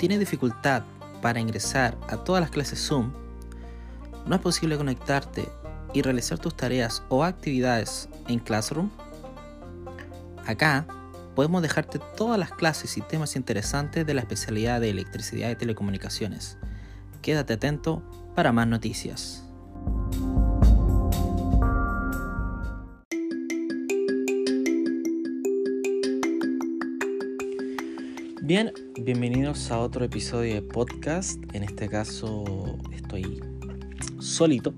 tiene dificultad para ingresar a todas las clases Zoom, no es posible conectarte y realizar tus tareas o actividades en Classroom, acá podemos dejarte todas las clases y temas interesantes de la especialidad de electricidad y telecomunicaciones. Quédate atento para más noticias. Bien, bienvenidos a otro episodio de podcast. En este caso estoy solito,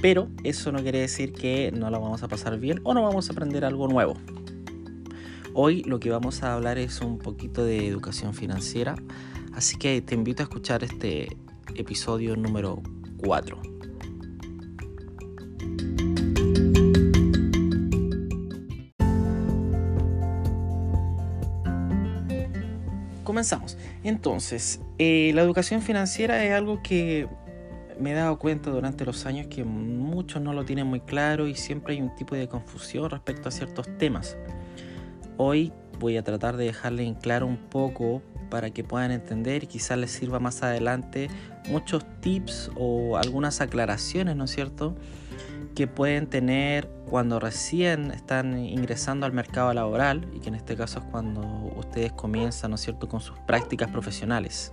pero eso no quiere decir que no la vamos a pasar bien o no vamos a aprender algo nuevo. Hoy lo que vamos a hablar es un poquito de educación financiera, así que te invito a escuchar este episodio número 4. Comenzamos. Entonces, eh, la educación financiera es algo que me he dado cuenta durante los años que muchos no lo tienen muy claro y siempre hay un tipo de confusión respecto a ciertos temas. Hoy voy a tratar de dejarle en claro un poco para que puedan entender y quizás les sirva más adelante muchos tips o algunas aclaraciones, ¿no es cierto? Que pueden tener cuando recién están ingresando al mercado laboral y que en este caso es cuando ustedes comienzan, ¿no es cierto?, con sus prácticas profesionales.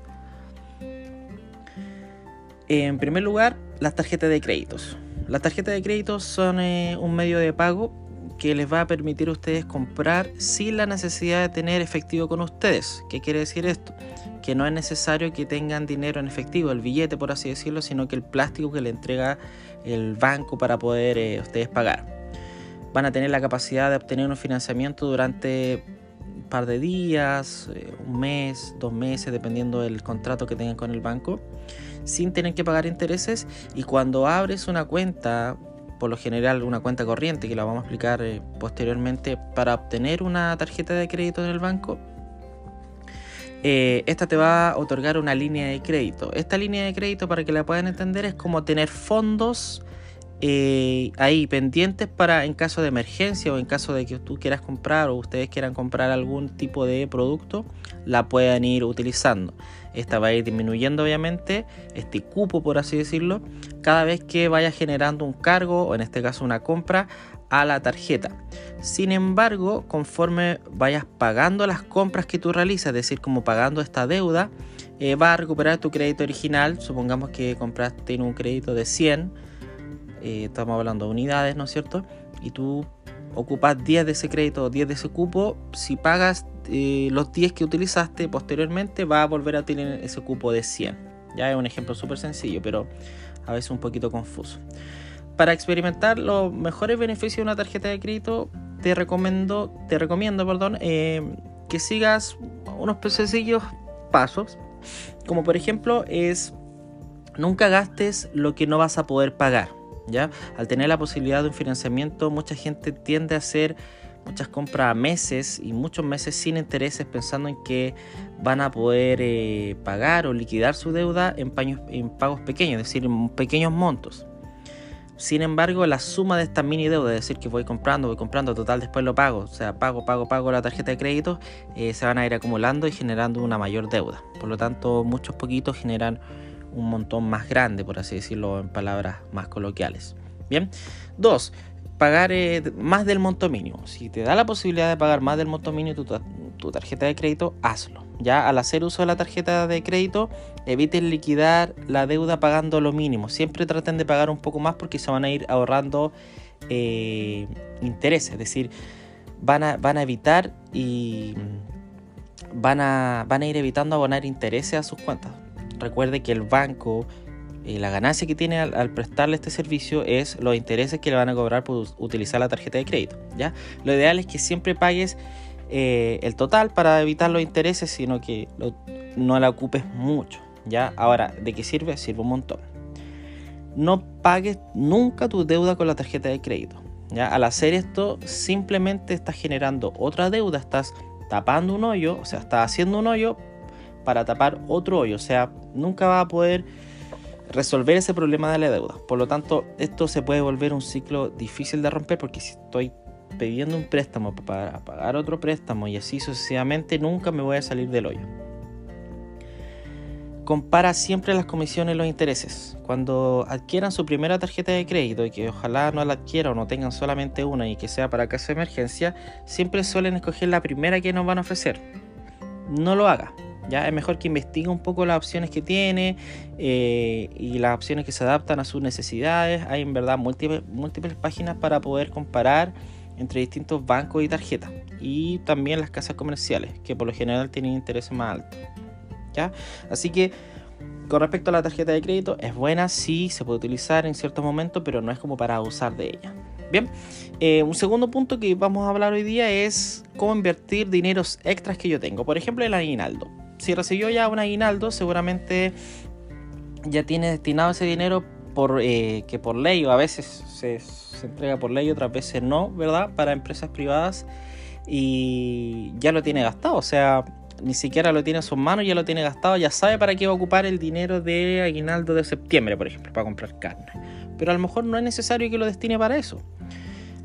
En primer lugar, las tarjetas de créditos. Las tarjetas de créditos son eh, un medio de pago que les va a permitir a ustedes comprar sin la necesidad de tener efectivo con ustedes. ¿Qué quiere decir esto? Que no es necesario que tengan dinero en efectivo, el billete por así decirlo, sino que el plástico que le entrega el banco para poder eh, ustedes pagar. Van a tener la capacidad de obtener un financiamiento durante un par de días, eh, un mes, dos meses, dependiendo del contrato que tengan con el banco, sin tener que pagar intereses. Y cuando abres una cuenta por lo general una cuenta corriente, que la vamos a explicar eh, posteriormente, para obtener una tarjeta de crédito en el banco, eh, esta te va a otorgar una línea de crédito. Esta línea de crédito, para que la puedan entender, es como tener fondos eh, ahí pendientes para en caso de emergencia o en caso de que tú quieras comprar o ustedes quieran comprar algún tipo de producto, la puedan ir utilizando. Esta va a ir disminuyendo obviamente este cupo por así decirlo cada vez que vaya generando un cargo o en este caso una compra a la tarjeta. Sin embargo, conforme vayas pagando las compras que tú realizas, es decir, como pagando esta deuda, eh, va a recuperar tu crédito original. Supongamos que compraste en un crédito de 100, eh, estamos hablando de unidades, ¿no es cierto? Y tú ocupas 10 de ese crédito o 10 de ese cupo, si pagas eh, los 10 que utilizaste posteriormente, va a volver a tener ese cupo de 100. Ya es un ejemplo súper sencillo, pero a veces un poquito confuso. Para experimentar los mejores beneficios de una tarjeta de crédito, te recomiendo, te recomiendo perdón, eh, que sigas unos sencillos pasos, como por ejemplo es nunca gastes lo que no vas a poder pagar. ¿ya? Al tener la posibilidad de un financiamiento, mucha gente tiende a hacer muchas compras a meses y muchos meses sin intereses pensando en que van a poder eh, pagar o liquidar su deuda en, en pagos pequeños, es decir, en pequeños montos. Sin embargo, la suma de esta mini deuda, es decir, que voy comprando, voy comprando, total después lo pago, o sea, pago, pago, pago la tarjeta de crédito, eh, se van a ir acumulando y generando una mayor deuda. Por lo tanto, muchos poquitos generan un montón más grande, por así decirlo en palabras más coloquiales. Bien, dos, pagar eh, más del monto mínimo. Si te da la posibilidad de pagar más del monto mínimo tu, tu, tarjeta de crédito, hazlo. Ya al hacer uso de la tarjeta de crédito, eviten liquidar la deuda pagando lo mínimo. Siempre traten de pagar un poco más porque se van a ir ahorrando eh, intereses. Es decir, van a, van a evitar y van a, van a ir evitando abonar intereses a sus cuentas. Recuerde que el banco, eh, la ganancia que tiene al, prestarle este servicio es los intereses que le van a cobrar por utilizar la tarjeta de crédito. ¿ya? Lo ideal es que siempre pagues eh, el total para evitar los intereses, sino que no la ocupes mucho. ¿ya? Ahora, ¿de qué sirve? Sirve un montón. No pagues nunca tu deuda con la tarjeta de crédito. ¿ya? Al hacer esto, simplemente estás generando otra deuda, estás tapando un hoyo, o sea, estás haciendo un hoyo para tapar otro hoyo. O sea, nunca va a poder resolver ese problema de la deuda. Por lo tanto, esto se puede volver un ciclo difícil de romper porque si estoy pidiendo un préstamo para pagar otro préstamo y así sucesivamente, nunca me voy a salir del hoyo. compara siempre las comisiones y los intereses. Cuando adquieran su primera tarjeta de crédito y que ojalá no la adquieran o no tengan solamente una y que sea para caso de emergencia, siempre suelen escoger la primera que nos van a ofrecer. No lo haga. Ya es mejor que investigue un poco las opciones que tiene eh, y las opciones que se adaptan a sus necesidades. Hay en verdad múltiples, múltiples páginas para poder comparar entre distintos bancos y tarjetas. Y también las casas comerciales, que por lo general tienen intereses más altos. ¿ya? Así que con respecto a la tarjeta de crédito, es buena, sí, se puede utilizar en ciertos momentos, pero no es como para usar de ella. Bien, eh, un segundo punto que vamos a hablar hoy día es cómo invertir dineros extras que yo tengo. Por ejemplo, el aguinaldo. Si recibió ya un aguinaldo, seguramente ya tiene destinado ese dinero eh, que por ley o a veces se, se entrega por ley, otras veces no, ¿verdad? Para empresas privadas y ya lo tiene gastado. O sea, ni siquiera lo tiene en sus manos, ya lo tiene gastado, ya sabe para qué va a ocupar el dinero de aguinaldo de septiembre, por ejemplo, para comprar carne. Pero a lo mejor no es necesario que lo destine para eso.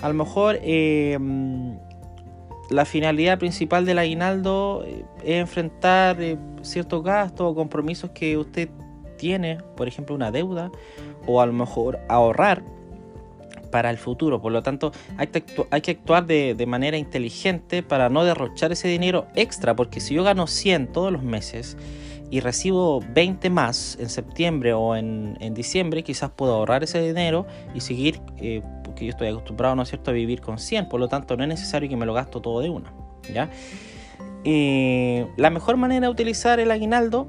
A lo mejor eh, la finalidad principal del aguinaldo eh, es enfrentar eh, ciertos gastos o compromisos que usted tiene, por ejemplo, una deuda, o a lo mejor ahorrar para el futuro. Por lo tanto, hay que, actuar de, manera inteligente para no derrochar ese dinero extra, porque si yo gano 100 todos los meses y recibo 20 más en septiembre o en, en diciembre, quizás puedo ahorrar ese dinero y seguir, eh, porque yo estoy acostumbrado, ¿no es cierto?, a vivir con 100, por lo tanto no es necesario que me lo gasto todo de una, ¿ya? Eh, la mejor manera de utilizar el aguinaldo,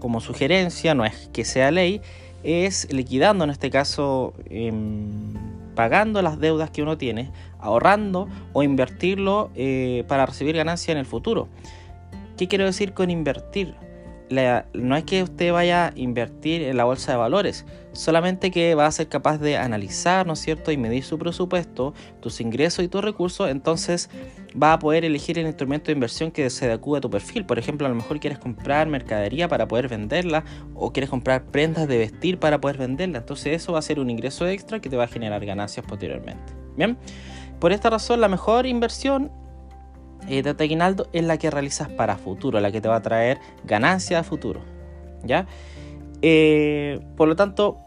como sugerencia, no es que sea ley, es liquidando en este caso... Eh, pagando las deudas que uno tiene, ahorrando o invertirlo eh, para recibir ganancia en el futuro. ¿Qué quiero decir con invertir? No es que usted vaya a invertir en la bolsa de valores, solamente que va a ser capaz de analizar, ¿no es cierto?, y medir su presupuesto, tus ingresos y tus recursos, entonces va a poder elegir el instrumento de inversión que se adecue a tu perfil. Por ejemplo, a lo mejor quieres comprar mercadería para poder venderla o quieres comprar prendas de vestir para poder venderla. Entonces eso va a ser un ingreso extra que te va a generar ganancias posteriormente. Bien, por esta razón la mejor inversión eh, de aguinaldo es la que realizas para futuro, la que te va a traer ganancias a futuro. ¿Ya? Eh, por lo tanto,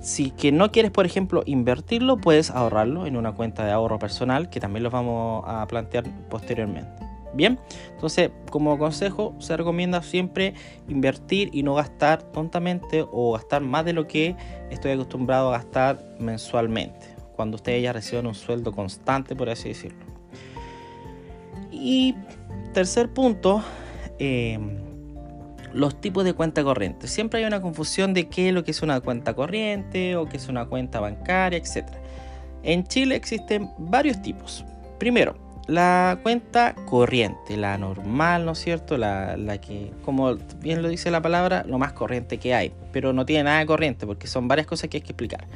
si que no quieres, por ejemplo, invertirlo, puedes ahorrarlo en una cuenta de ahorro personal, que también lo vamos a plantear posteriormente. Bien, entonces como consejo se recomienda siempre invertir y no gastar tontamente o gastar más de lo que estoy acostumbrado a gastar mensualmente, cuando ustedes ya reciban un sueldo constante, por así decirlo. Y tercer punto, eh, los tipos de cuenta corriente. Siempre hay una confusión de qué es lo que es una cuenta corriente o qué es una cuenta bancaria, etc. En Chile existen varios tipos. Primero, la cuenta corriente, la normal, ¿no es cierto? La, la, que, como bien lo dice la palabra, lo más corriente que hay. Pero no tiene nada de corriente porque son varias cosas que hay que explicar.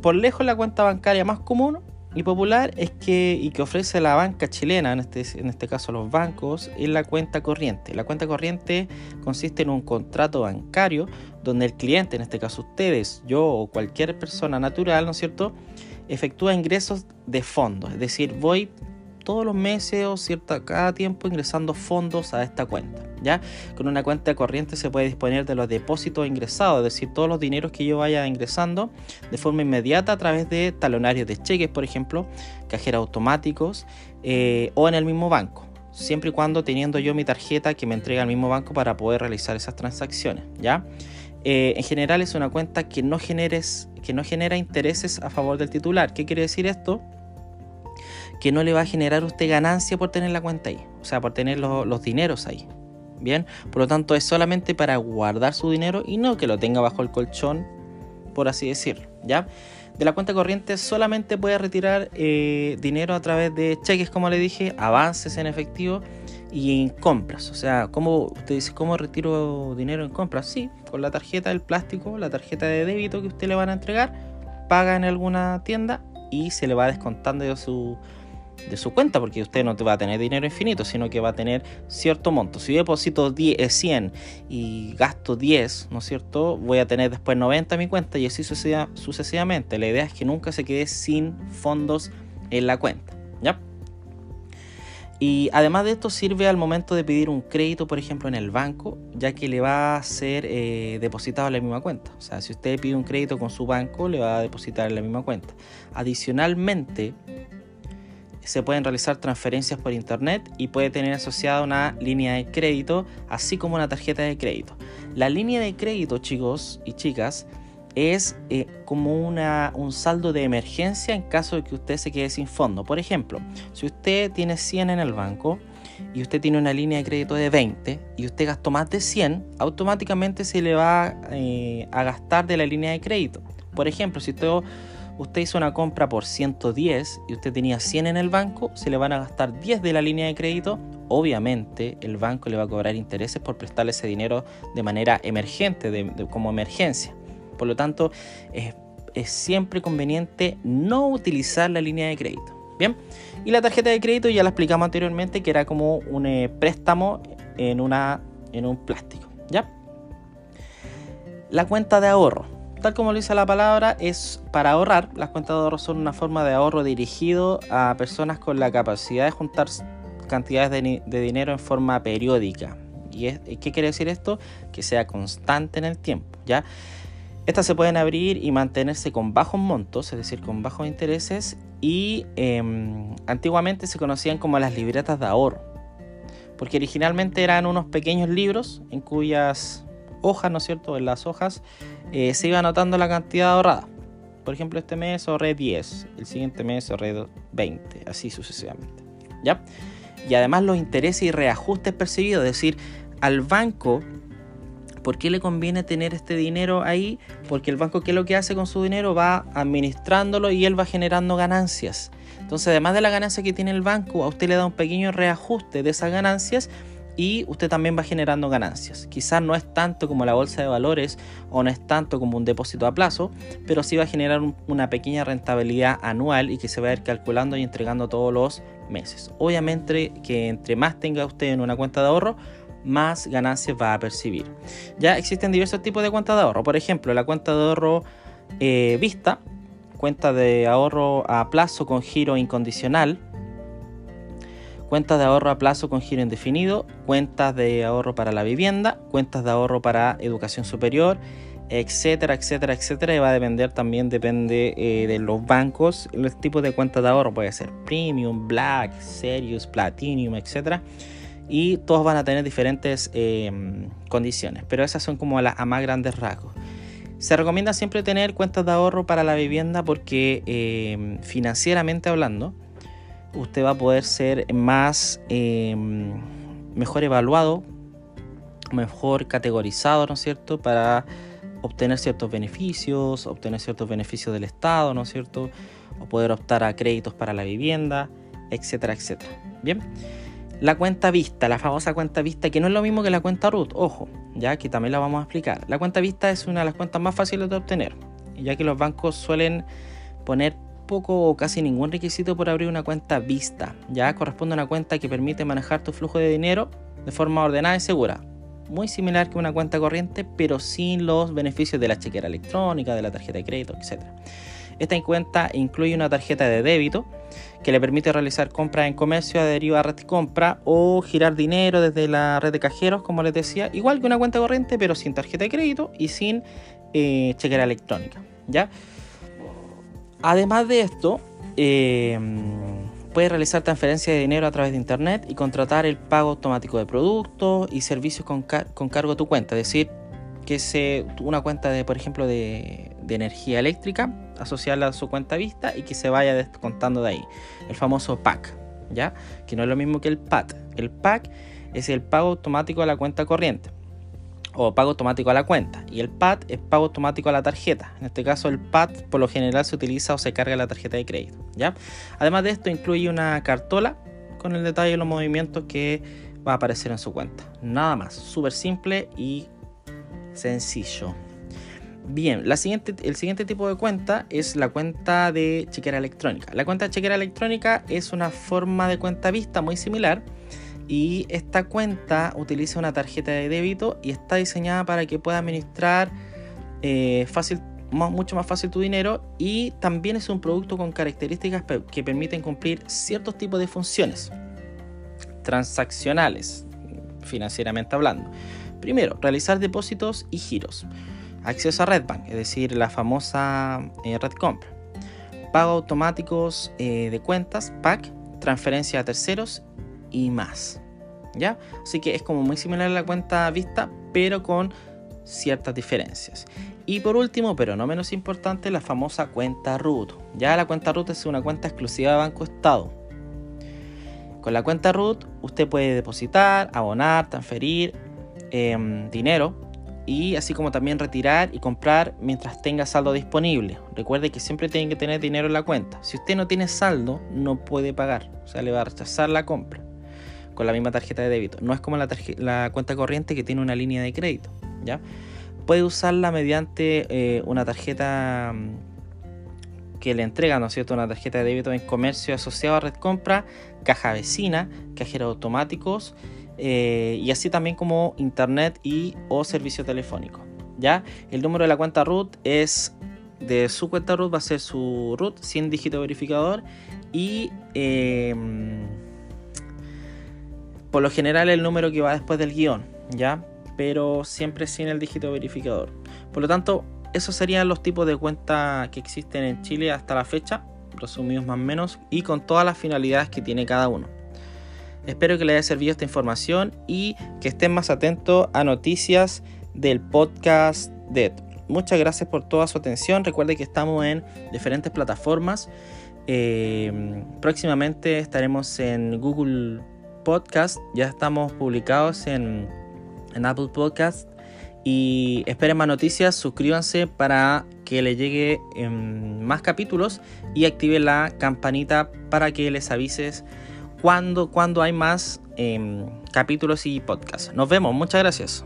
Por lejos, la cuenta bancaria más común y popular es que y que ofrece la banca chilena, en este, en este caso los bancos, es la cuenta corriente. La cuenta corriente consiste en un contrato bancario donde el cliente, en este caso ustedes, yo o cualquier persona natural, ¿no es cierto?, efectúa ingresos de fondos. Es decir, voy todos los meses o cierta, cada tiempo ingresando fondos a esta cuenta. ¿ya? Con una cuenta corriente se puede disponer de los depósitos ingresados, es decir, todos los dineros que yo vaya ingresando de forma inmediata a través de talonarios de cheques, por ejemplo, cajeros automáticos eh, o en el mismo banco. Siempre y cuando teniendo yo mi tarjeta que me entrega el mismo banco para poder realizar esas transacciones, ¿ya? Eh, en general es una cuenta que no, que no genera intereses a favor del titular. ¿Qué quiere decir esto? Que no le va a generar usted ganancia por tener la cuenta ahí, o sea, por tener los, los dineros ahí. Bien, por lo tanto es solamente para guardar su dinero y no que lo tenga bajo el colchón, por así decirlo, ¿ya? De la cuenta corriente solamente puede retirar eh, dinero a través de cheques, como le dije, avances en efectivo y en compras. O sea, ¿cómo, usted dice, ¿cómo retiro dinero en compras? Sí, con la tarjeta del plástico, la tarjeta de débito que usted le van a entregar, paga en alguna tienda y se le va descontando de su de su cuenta, porque usted no va a tener dinero infinito, sino que va a tener cierto monto. Si yo deposito 10, 100 eh, y gasto 10, ¿no es cierto? Voy a tener después 90 en mi cuenta y así sucesivamente. La idea es que nunca se quede sin fondos en la cuenta, ¿ya? Y además de esto sirve al momento de pedir un crédito, por ejemplo, en el banco, ya que le va a ser eh, depositado en la misma cuenta. O sea, si usted pide un crédito con su banco, le va a depositar en la misma cuenta. Adicionalmente, se pueden realizar transferencias por internet y puede tener asociada una línea de crédito, así como una tarjeta de crédito. La línea de crédito, chicos y chicas, es eh, como una, un saldo de emergencia en caso de que usted se quede sin fondo. Por ejemplo, si usted tiene 100 en el banco y usted tiene una línea de crédito de 20 y usted gastó más de 100, automáticamente se le va eh, a gastar de la línea de crédito. Por ejemplo, si usted, usted hizo una compra por 110 y usted tenía 100 en el banco, se le van a gastar 10 de la línea de crédito. Obviamente el banco le va a cobrar intereses por prestarle ese dinero de manera emergente, como emergencia. Por lo tanto, es, siempre conveniente no utilizar la línea de crédito. Bien, y la tarjeta de crédito ya la explicamos anteriormente que era como un eh, préstamo en, una, en un plástico. ¿ya? La cuenta de ahorro. Tal como lo dice la palabra, es para ahorrar. Las cuentas de ahorro son una forma de ahorro dirigido a personas con la capacidad de juntar cantidades de, dinero en forma periódica. ¿Y qué quiere decir esto? Que sea constante en el tiempo. ¿ya? Estas se pueden abrir y mantenerse con bajos montos, es decir, con bajos intereses, y em, antiguamente se conocían como las libretas de ahorro, porque originalmente eran unos pequeños libros en cuyas hojas, ¿no es cierto?, en las hojas eh, se iba anotando la cantidad ahorrada. Por ejemplo, este mes ahorré 10, el siguiente mes ahorré 20, así sucesivamente. ¿Ya? Y además los intereses y reajustes percibidos, es decir, al banco ¿Por qué le conviene tener este dinero ahí? Porque el banco, ¿qué es lo que hace con su dinero? Va administrándolo y él va generando ganancias. Entonces, además de la ganancia que tiene el banco, a usted le da un pequeño reajuste de esas ganancias y usted también va generando ganancias. Quizás no es tanto como la bolsa de valores o no es tanto como un depósito a plazo, pero sí va a generar una pequeña rentabilidad anual y que se va a ir calculando y entregando todos los meses. Obviamente que entre más tenga usted en una cuenta de ahorro, más ganancias va a percibir. Ya existen diversos tipos de cuentas de ahorro. Por ejemplo, la cuenta de ahorro eh, vista, cuenta de ahorro a plazo con giro incondicional, cuentas de ahorro a plazo con giro indefinido, cuentas de ahorro para la vivienda, cuentas de ahorro para educación superior, etcétera, etcétera, etcétera. Y va a depender también, depende eh, de los bancos, el tipo de cuentas de ahorro puede ser Premium, Black, Serious, Platinum, etcétera y todos van a tener diferentes em, condiciones, pero esas son como a más grandes rasgos. Se recomienda siempre tener cuentas de ahorro para la vivienda porque em, financieramente hablando, usted va a poder ser más em, mejor evaluado, mejor categorizado, ¿no es cierto? Para obtener ciertos beneficios, obtener ciertos beneficios del Estado, ¿no es cierto? O poder optar a créditos para la vivienda, etcétera, etcétera. Bien. La cuenta vista, la famosa cuenta vista, que no es lo mismo que la cuenta root, ojo, ya que también la vamos a explicar. La cuenta vista es una de las cuentas más fáciles de obtener, ya que los bancos suelen poner poco o casi ningún requisito por abrir una cuenta vista. Ya corresponde a una cuenta que permite manejar tu flujo de dinero de forma ordenada y segura. Muy similar que una cuenta corriente, pero sin los beneficios de la chequera electrónica, de la tarjeta de crédito, etc. Esta cuenta incluye una tarjeta de débito que le permite realizar compras en comercio adherido a red de compra o girar dinero desde la red de cajeros, como les decía, igual que una cuenta corriente, pero sin tarjeta de crédito y sin eh, chequera electrónica. ¿ya? Además de esto, eh, puede realizar transferencia de dinero a través de internet y contratar el pago automático de productos y servicios con, con cargo a tu cuenta, es decir, que se una cuenta de, por ejemplo, de, energía eléctrica, asociarla a su cuenta vista y que se vaya descontando de ahí. El famoso PAC, ¿ya? Que no es lo mismo que el PAT. El PAC es el pago automático a la cuenta corriente o pago automático a la cuenta y el PAT es pago automático a la tarjeta. En este caso el PAT por lo general se utiliza o se carga la tarjeta de crédito, ¿ya? Además de esto incluye una cartola con el detalle de los movimientos que va a aparecer en su cuenta. Nada más, súper simple y sencillo. Bien, la siguiente, el siguiente tipo de cuenta es la cuenta de chequera electrónica. La cuenta de chequera electrónica es una forma de cuenta vista muy similar y esta cuenta utiliza una tarjeta de débito y está diseñada para que pueda administrar eh, fácil, mucho más fácil tu dinero y también es un producto con características que permiten cumplir ciertos tipos de funciones. transaccionales, financieramente hablando. Primero, realizar depósitos y giros. Acceso a Redbank, es decir, la famosa eh. Pago automáticos eh, de cuentas, PAC, transferencia a terceros y más. Así que es como muy similar a la cuenta vista, pero con ciertas diferencias. Y por último, pero no menos importante, la famosa cuenta root. Ya la cuenta root es una cuenta exclusiva de Banco Estado. Con la cuenta root usted puede depositar, abonar, transferir em, dinero y así como también retirar y comprar mientras tenga saldo disponible. Recuerde que siempre tiene que tener dinero en la cuenta. Si usted no tiene saldo, no puede pagar, o sea, le va a rechazar la compra con la misma tarjeta de débito. No es como la, cuenta corriente que tiene una línea de crédito, ¿ya? Puede usarla mediante eh, una tarjeta mm, que le entrega, ¿no es cierto?, una tarjeta de débito en comercio asociado a Red Compra, caja vecina, cajeros automáticos, eh, y así también como internet y o servicio telefónico. ¿ya? El número de la cuenta root es de su cuenta root, va a ser su root sin dígito verificador y em, por lo general el número que va después del guion, ¿ya? pero siempre sin el dígito verificador. Por lo tanto, esos serían los tipos de cuentas que existen en Chile hasta la fecha, resumidos más o menos, y con todas las finalidades que tiene cada uno. Espero que les haya servido esta información y que estén más atentos a noticias del podcast DED. Muchas gracias por toda su atención. Recuerde que estamos en diferentes plataformas. Eh, próximamente estaremos en Google Podcast. Ya estamos publicados en, Apple Podcast. Y esperen más noticias. Suscríbanse para que les llegue em, más capítulos y activen la campanita para que les avises cuando, cuando hay más em, capítulos y podcasts. Nos vemos, muchas gracias.